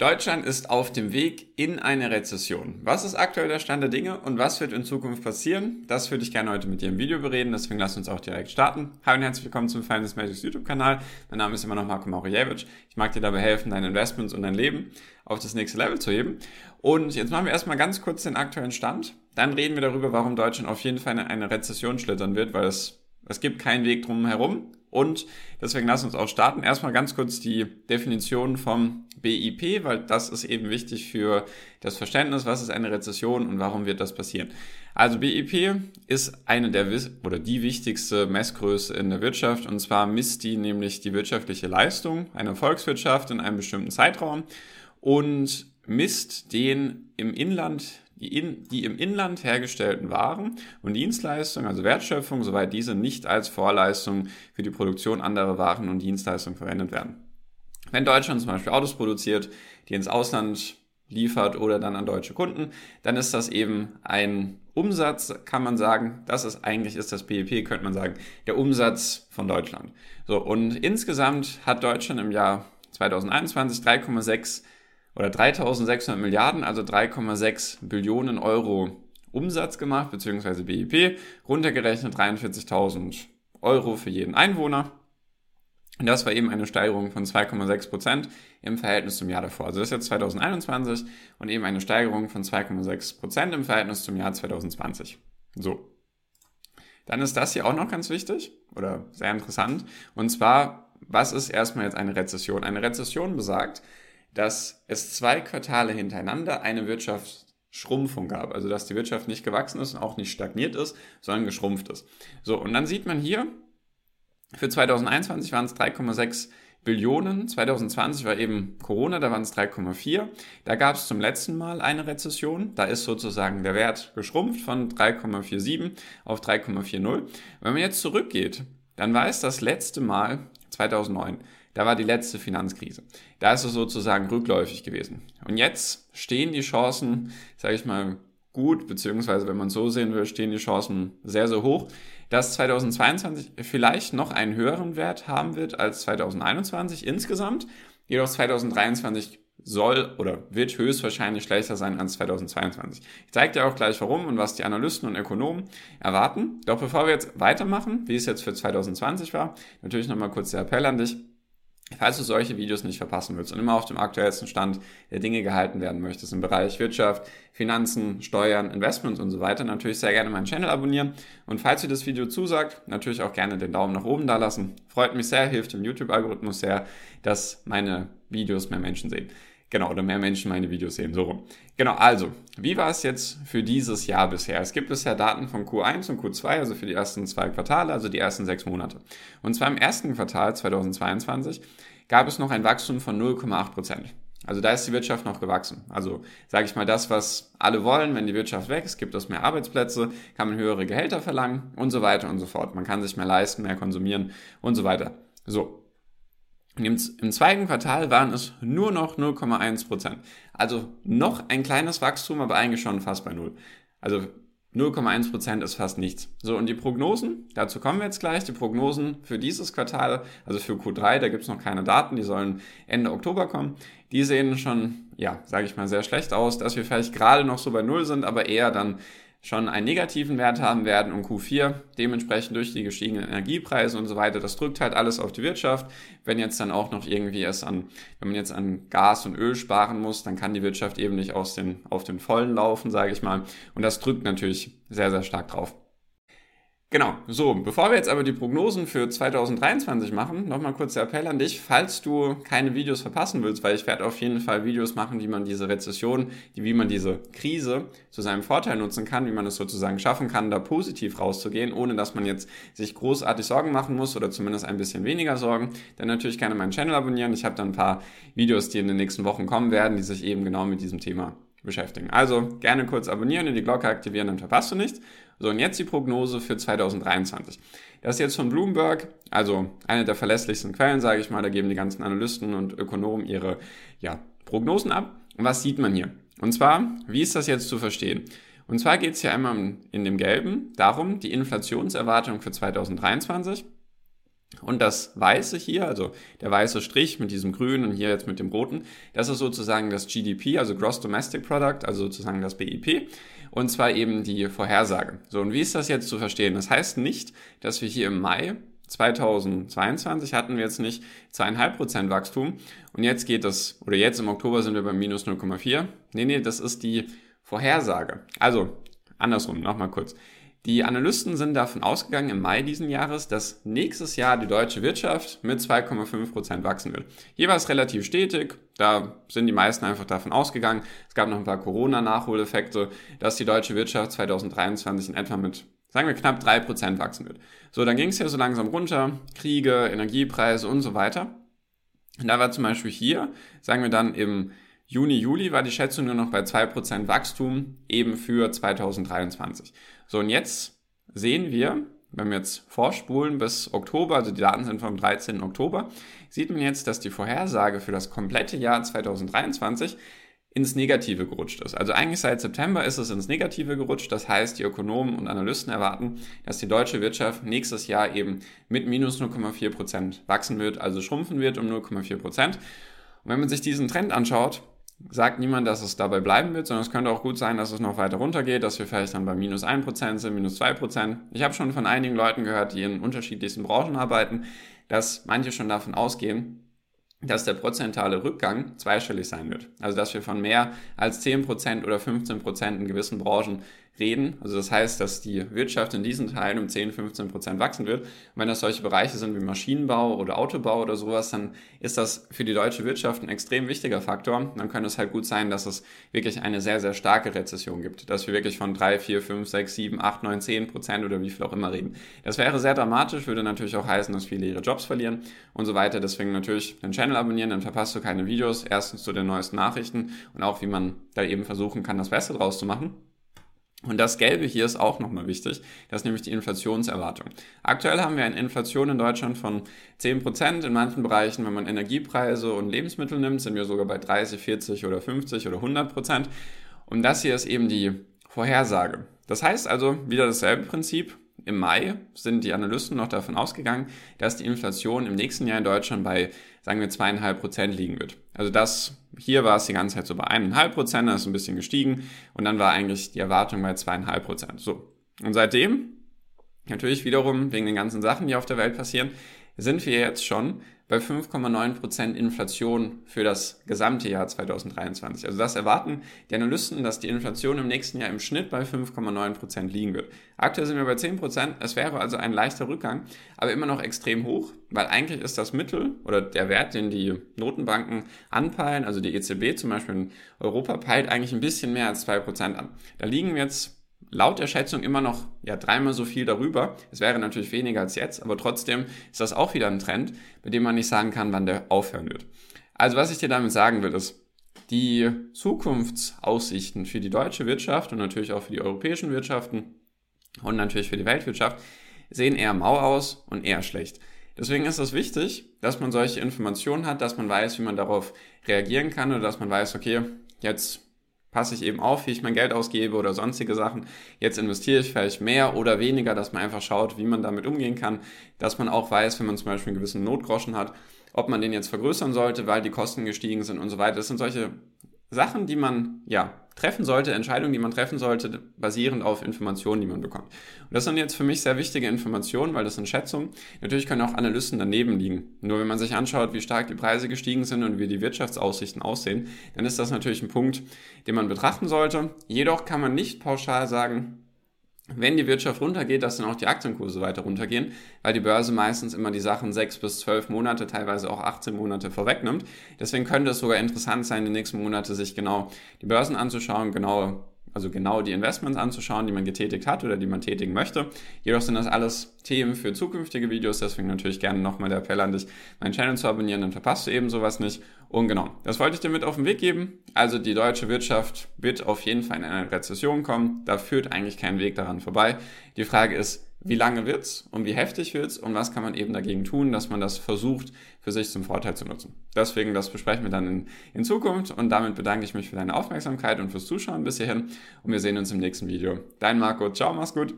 Deutschland ist auf dem Weg in eine Rezession. Was ist aktuell der Stand der Dinge und was wird in Zukunft passieren? Das würde ich gerne heute mit dir im Video bereden, deswegen lass uns auch direkt starten. Hallo und herzlich willkommen zum Finance Magics YouTube-Kanal. Mein Name ist immer noch Marco Maurejewicz. Ich mag dir dabei helfen, deine Investments und dein Leben auf das nächste Level zu heben. Und jetzt machen wir erstmal ganz kurz den aktuellen Stand. Dann reden wir darüber, warum Deutschland auf jeden Fall in eine Rezession schlittern wird, weil es, es gibt keinen Weg drum herum. Und deswegen lass uns auch starten. Erstmal ganz kurz die Definition vom BIP, weil das ist eben wichtig für das Verständnis, was ist eine Rezession und warum wird das passieren. Also BIP ist eine der oder die wichtigste Messgröße in der Wirtschaft und zwar misst die nämlich die wirtschaftliche Leistung einer Volkswirtschaft in einem bestimmten Zeitraum und misst den im Inland die, in, die im Inland hergestellten Waren und Dienstleistungen, also Wertschöpfung, soweit diese nicht als Vorleistung für die Produktion anderer Waren und Dienstleistungen verwendet werden. Wenn Deutschland zum Beispiel Autos produziert, die ins Ausland liefert oder dann an deutsche Kunden, dann ist das eben ein Umsatz, kann man sagen. Das ist eigentlich ist das BIP, könnte man sagen, der Umsatz von Deutschland. So und insgesamt hat Deutschland im Jahr 2021 3,6 oder 3600 Milliarden, also 3,6 Billionen Euro Umsatz gemacht, beziehungsweise BIP, runtergerechnet 43.000 Euro für jeden Einwohner. Und das war eben eine Steigerung von 2,6 Prozent im Verhältnis zum Jahr davor. Also das ist jetzt 2021 und eben eine Steigerung von 2,6 Prozent im Verhältnis zum Jahr 2020. So. Dann ist das hier auch noch ganz wichtig oder sehr interessant. Und zwar, was ist erstmal jetzt eine Rezession? Eine Rezession besagt, dass es zwei Quartale hintereinander eine Wirtschaftsschrumpfung gab. Also dass die Wirtschaft nicht gewachsen ist und auch nicht stagniert ist, sondern geschrumpft ist. So, und dann sieht man hier, für 2021 waren es 3,6 Billionen. 2020 war eben Corona, da waren es 3,4. Da gab es zum letzten Mal eine Rezession. Da ist sozusagen der Wert geschrumpft von 3,47 auf 3,40. Wenn man jetzt zurückgeht, dann war es das letzte Mal 2009. Da war die letzte Finanzkrise. Da ist es sozusagen rückläufig gewesen. Und jetzt stehen die Chancen, sage ich mal, gut, beziehungsweise wenn man so sehen will, stehen die Chancen sehr, sehr hoch, dass 2022 vielleicht noch einen höheren Wert haben wird als 2021 insgesamt. Jedoch 2023 soll oder wird höchstwahrscheinlich schlechter sein als 2022. Ich zeige dir auch gleich warum und was die Analysten und Ökonomen erwarten. Doch bevor wir jetzt weitermachen, wie es jetzt für 2020 war, natürlich nochmal kurz der Appell an dich. Falls du solche Videos nicht verpassen willst und immer auf dem aktuellsten Stand der Dinge gehalten werden möchtest im Bereich Wirtschaft, Finanzen, Steuern, Investments und so weiter, natürlich sehr gerne meinen Channel abonnieren. Und falls dir das Video zusagt, natürlich auch gerne den Daumen nach oben da lassen. Freut mich sehr, hilft dem YouTube-Algorithmus sehr, dass meine Videos mehr Menschen sehen. Genau, oder mehr Menschen meine Videos sehen, so rum. Genau, also, wie war es jetzt für dieses Jahr bisher? Es gibt bisher Daten von Q1 und Q2, also für die ersten zwei Quartale, also die ersten sechs Monate. Und zwar im ersten Quartal 2022 gab es noch ein Wachstum von 0,8 Prozent. Also da ist die Wirtschaft noch gewachsen. Also sage ich mal das, was alle wollen, wenn die Wirtschaft wächst, gibt es mehr Arbeitsplätze, kann man höhere Gehälter verlangen und so weiter und so fort. Man kann sich mehr leisten, mehr konsumieren und so weiter. So, im, Im zweiten Quartal waren es nur noch 0,1 Prozent. Also noch ein kleines Wachstum, aber eigentlich schon fast bei Null. Also 0,1 Prozent ist fast nichts. So, und die Prognosen, dazu kommen wir jetzt gleich. Die Prognosen für dieses Quartal, also für Q3, da gibt es noch keine Daten, die sollen Ende Oktober kommen. Die sehen schon, ja, sage ich mal, sehr schlecht aus, dass wir vielleicht gerade noch so bei Null sind, aber eher dann schon einen negativen Wert haben werden und Q4 dementsprechend durch die gestiegenen Energiepreise und so weiter. Das drückt halt alles auf die Wirtschaft. Wenn jetzt dann auch noch irgendwie es an, wenn man jetzt an Gas und Öl sparen muss, dann kann die Wirtschaft eben nicht aus den, auf den Vollen laufen, sage ich mal. Und das drückt natürlich sehr, sehr stark drauf. Genau, so, bevor wir jetzt aber die Prognosen für 2023 machen, nochmal kurz der Appell an dich, falls du keine Videos verpassen willst, weil ich werde auf jeden Fall Videos machen, wie man diese Rezession, wie man diese Krise zu seinem Vorteil nutzen kann, wie man es sozusagen schaffen kann, da positiv rauszugehen, ohne dass man jetzt sich großartig Sorgen machen muss oder zumindest ein bisschen weniger Sorgen, dann natürlich gerne meinen Channel abonnieren. Ich habe da ein paar Videos, die in den nächsten Wochen kommen werden, die sich eben genau mit diesem Thema beschäftigen. Also gerne kurz abonnieren und die Glocke aktivieren, dann verpasst du nichts. So, und jetzt die Prognose für 2023. Das ist jetzt von Bloomberg, also eine der verlässlichsten Quellen, sage ich mal. Da geben die ganzen Analysten und Ökonomen ihre ja, Prognosen ab. Und was sieht man hier? Und zwar, wie ist das jetzt zu verstehen? Und zwar geht es hier einmal in dem Gelben darum, die Inflationserwartung für 2023 Und das Weiße hier, also der weiße Strich mit diesem Grünen und hier jetzt mit dem Roten, das ist sozusagen das GDP, also Gross Domestic Product, also sozusagen das BIP. Und zwar eben die Vorhersage. So, und wie ist das jetzt zu verstehen? Das heißt nicht, dass wir hier im Mai 2022 hatten wir jetzt nicht zweieinhalb Prozent Wachstum und jetzt geht es, oder jetzt im Oktober sind wir bei minus 0,4. Nee, nee, das ist die Vorhersage. Also, andersrum, nochmal kurz. Die Analysten sind davon ausgegangen im Mai diesen Jahres, dass nächstes Jahr die deutsche Wirtschaft mit 2,5 Prozent wachsen wird. Hier war es relativ stetig, da sind die meisten einfach davon ausgegangen. Es gab noch ein paar Corona-Nachholeffekte, dass die deutsche Wirtschaft 2023 in etwa mit sagen wir knapp 3% wachsen wird. So, dann ging es ja so langsam runter, Kriege, Energiepreise und so weiter. Und da war zum Beispiel hier, sagen wir dann im Juni, Juli war die Schätzung nur noch bei 2% Wachstum eben für 2023. So, und jetzt sehen wir, wenn wir jetzt vorspulen bis Oktober, also die Daten sind vom 13. Oktober, sieht man jetzt, dass die Vorhersage für das komplette Jahr 2023 ins Negative gerutscht ist. Also eigentlich seit September ist es ins Negative gerutscht. Das heißt, die Ökonomen und Analysten erwarten, dass die deutsche Wirtschaft nächstes Jahr eben mit minus 0,4 Prozent wachsen wird, also schrumpfen wird um 0,4 Prozent. Und wenn man sich diesen Trend anschaut, sagt niemand, dass es dabei bleiben wird, sondern es könnte auch gut sein, dass es noch weiter runtergeht, dass wir vielleicht dann bei minus 1% sind, minus 2%. Ich habe schon von einigen Leuten gehört, die in unterschiedlichsten Branchen arbeiten, dass manche schon davon ausgehen, dass der prozentale Rückgang zweistellig sein wird. Also dass wir von mehr als 10% oder 15% in gewissen Branchen reden. Also das heißt, dass die Wirtschaft in diesen Teilen um 10, 15 Prozent wachsen wird. Und wenn das solche Bereiche sind wie Maschinenbau oder Autobau oder sowas, dann ist das für die deutsche Wirtschaft ein extrem wichtiger Faktor. Dann könnte es halt gut sein, dass es wirklich eine sehr, sehr starke Rezession gibt. Dass wir wirklich von 3, 4, 5, 6, 7, 8, 9, 10 Prozent oder wie viel auch immer reden. Das wäre sehr dramatisch, würde natürlich auch heißen, dass viele ihre Jobs verlieren und so weiter. Deswegen natürlich den Channel abonnieren, dann verpasst du keine Videos. Erstens zu den neuesten Nachrichten und auch wie man da eben versuchen kann, das Beste draus zu machen. Und das Gelbe hier ist auch nochmal wichtig, das ist nämlich die Inflationserwartung. Aktuell haben wir eine Inflation in Deutschland von 10%, in manchen Bereichen, wenn man Energiepreise und Lebensmittel nimmt, sind wir sogar bei 30, 40 oder 50 oder 100%. Und das hier ist eben die Vorhersage. Das heißt also wieder dasselbe Prinzip, im Mai sind die Analysten noch davon ausgegangen, dass die Inflation im nächsten Jahr in Deutschland bei, sagen wir, zweieinhalb Prozent liegen wird. Also das, hier war es die ganze Zeit so bei eineinhalb Prozent, dann ist ein bisschen gestiegen und dann war eigentlich die Erwartung bei zweieinhalb Prozent. So. Und seitdem, natürlich wiederum wegen den ganzen Sachen, die auf der Welt passieren, sind wir jetzt schon bei 5,9% Inflation für das gesamte Jahr 2023. Also das erwarten die Analysten, dass die Inflation im nächsten Jahr im Schnitt bei 5,9% liegen wird. Aktuell sind wir bei 10%, es wäre also ein leichter Rückgang, aber immer noch extrem hoch, weil eigentlich ist das Mittel oder der Wert, den die Notenbanken anpeilen, also die EZB zum Beispiel in Europa, peilt eigentlich ein bisschen mehr als 2% an. Da liegen wir jetzt laut der Schätzung immer noch ja, dreimal so viel darüber. Es wäre natürlich weniger als jetzt, aber trotzdem ist das auch wieder ein Trend, bei dem man nicht sagen kann, wann der aufhören wird. Also was ich dir damit sagen will, ist, die Zukunftsaussichten für die deutsche Wirtschaft und natürlich auch für die europäischen Wirtschaften und natürlich für die Weltwirtschaft sehen eher mau aus und eher schlecht. Deswegen ist es wichtig, dass man solche Informationen hat, dass man weiß, wie man darauf reagieren kann oder dass man weiß, okay, jetzt passe ich eben auf, wie ich mein Geld ausgebe oder sonstige Sachen. Jetzt investiere ich vielleicht mehr oder weniger, dass man einfach schaut, wie man damit umgehen kann, dass man auch weiß, wenn man zum Beispiel einen gewissen Notgroschen hat, ob man den jetzt vergrößern sollte, weil die Kosten gestiegen sind und so weiter. Das sind solche Sachen, die man ja treffen sollte, Entscheidungen, die man treffen sollte, basierend auf Informationen, die man bekommt. Und das sind jetzt für mich sehr wichtige Informationen, weil das sind Schätzungen. Natürlich können auch Analysten daneben liegen. Nur wenn man sich anschaut, wie stark die Preise gestiegen sind und wie die Wirtschaftsaussichten aussehen, dann ist das natürlich ein Punkt, den man betrachten sollte. Jedoch kann man nicht pauschal sagen, wenn die Wirtschaft runtergeht, dass dann auch die Aktienkurse weiter runtergehen, weil die Börse meistens immer die Sachen sechs bis zwölf Monate, teilweise auch 18 Monate vorwegnimmt. Deswegen könnte es sogar interessant sein, die nächsten Monate sich genau die Börsen anzuschauen, genau also genau die Investments anzuschauen, die man getätigt hat oder die man tätigen möchte. Jedoch sind das alles Themen für zukünftige Videos, deswegen natürlich gerne nochmal der Appell an dich, meinen Channel zu abonnieren, dann verpasst du eben sowas nicht. Und genau, das wollte ich dir mit auf den Weg geben. Also die deutsche Wirtschaft wird auf jeden Fall in eine Rezession kommen. Da führt eigentlich kein Weg daran vorbei. Die Frage ist, wie lange wird's und wie heftig wird's und was kann man eben dagegen tun, dass man das versucht, für sich zum Vorteil zu nutzen. Deswegen, das besprechen wir dann in, in Zukunft und damit bedanke ich mich für deine Aufmerksamkeit und fürs Zuschauen bis hierhin und wir sehen uns im nächsten Video. Dein Marco, ciao, mach's gut.